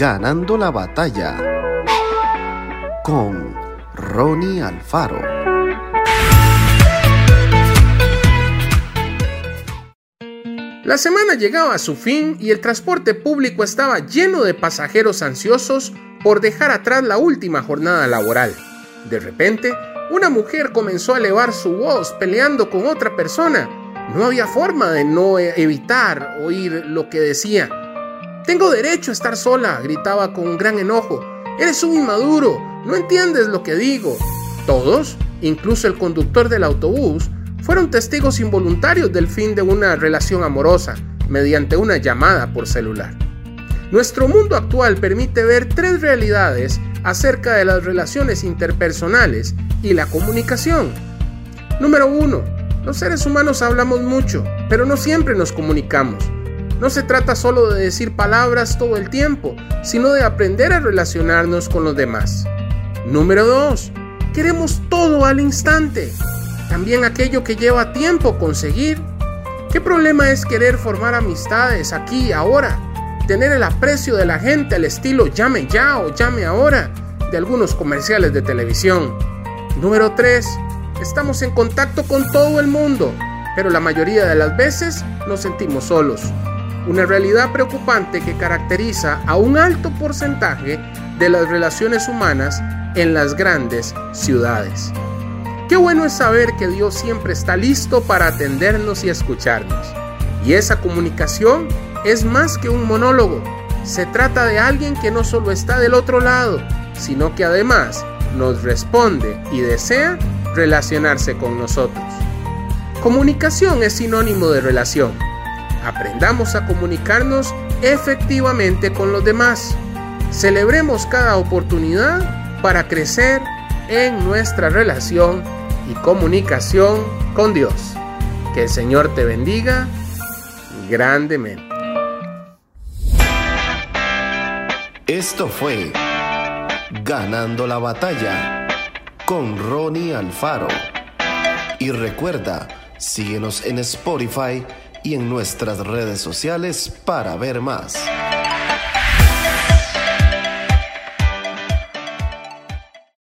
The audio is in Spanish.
Ganando la batalla con Ronnie Alfaro. La semana llegaba a su fin y el transporte público estaba lleno de pasajeros ansiosos por dejar atrás la última jornada laboral. De repente, una mujer comenzó a elevar su voz peleando con otra persona. No había forma de no evitar oír lo que decía. Tengo derecho a estar sola, gritaba con un gran enojo. Eres un inmaduro, no entiendes lo que digo. Todos, incluso el conductor del autobús, fueron testigos involuntarios del fin de una relación amorosa mediante una llamada por celular. Nuestro mundo actual permite ver tres realidades acerca de las relaciones interpersonales y la comunicación. Número 1. Los seres humanos hablamos mucho, pero no siempre nos comunicamos. No se trata solo de decir palabras todo el tiempo, sino de aprender a relacionarnos con los demás. Número 2. Queremos todo al instante también aquello que lleva tiempo conseguir. ¿Qué problema es querer formar amistades aquí, ahora? Tener el aprecio de la gente al estilo llame ya o llame ahora de algunos comerciales de televisión. Número 3. Estamos en contacto con todo el mundo, pero la mayoría de las veces nos sentimos solos. Una realidad preocupante que caracteriza a un alto porcentaje de las relaciones humanas en las grandes ciudades. Qué bueno es saber que Dios siempre está listo para atendernos y escucharnos. Y esa comunicación es más que un monólogo. Se trata de alguien que no solo está del otro lado, sino que además nos responde y desea relacionarse con nosotros. Comunicación es sinónimo de relación. Aprendamos a comunicarnos efectivamente con los demás. Celebremos cada oportunidad para crecer en nuestra relación y comunicación con Dios. Que el Señor te bendiga grandemente. Esto fue Ganando la batalla con Ronnie Alfaro. Y recuerda, síguenos en Spotify y en nuestras redes sociales para ver más.